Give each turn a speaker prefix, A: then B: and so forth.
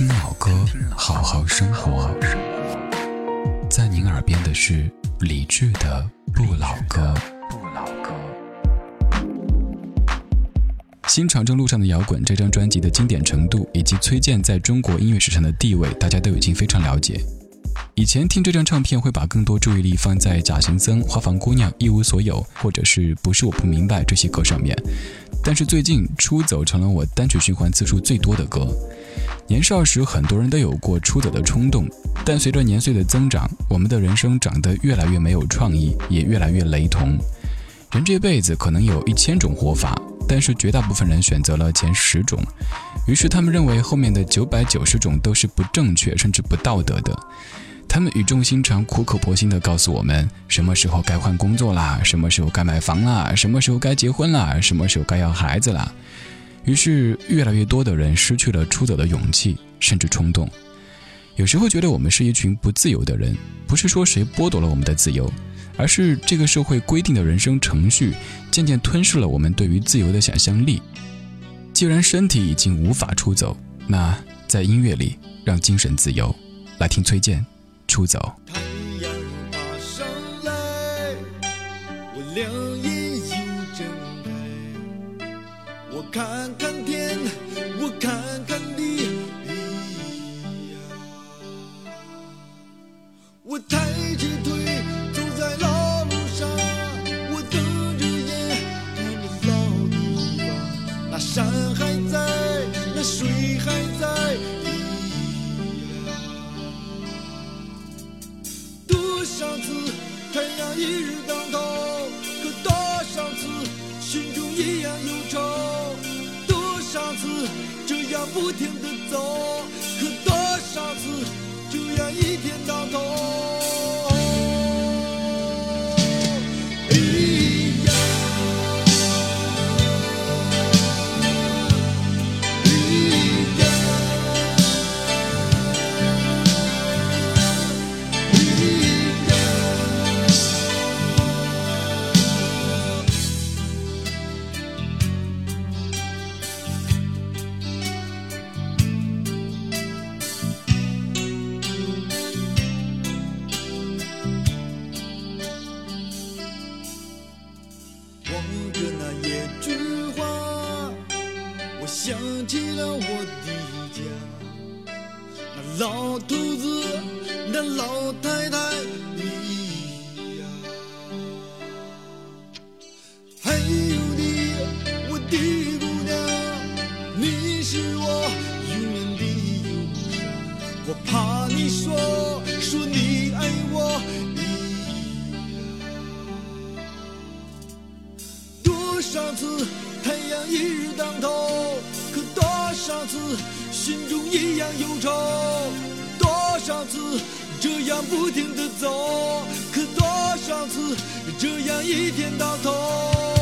A: 听老歌，好好生活。在您耳边的是李志的《不老歌不老歌》。新长征路上的摇滚这张专辑的经典程度以及崔健在中国音乐史上的地位，大家都已经非常了解。以前听这张唱片会把更多注意力放在《假行僧》《花房姑娘》《一无所有》或者是不是我不明白这些歌上面，但是最近《出走》成了我单曲循环次数最多的歌。年少时很多人都有过出走的冲动，但随着年岁的增长，我们的人生长得越来越没有创意，也越来越雷同。人这辈子可能有一千种活法，但是绝大部分人选择了前十种，于是他们认为后面的九百九十种都是不正确甚至不道德的。他们语重心长、苦口婆心地告诉我们，什么时候该换工作啦，什么时候该买房啦，什么时候该结婚啦，什么时候该要孩子啦。于是，越来越多的人失去了出走的勇气，甚至冲动。有时候觉得我们是一群不自由的人，不是说谁剥夺了我们的自由，而是这个社会规定的人生程序渐渐吞噬了我们对于自由的想象力。既然身体已经无法出走，那在音乐里让精神自由。来听崔健。出走。
B: 太阳爬上来，我两眼又睁开，我看看天，我看一日当头，可多少次心中一样忧愁？多少次这样不停的走，可多少次这样一天到头？想起了我的家，那老头子，那老太太，你呀。还，我的，我的姑娘，你是我永远的忧伤。我怕你说，说你爱我，你呀。多少次太阳一日当头。心中一样忧愁多少次这样不停的走可多少次这样一天到头。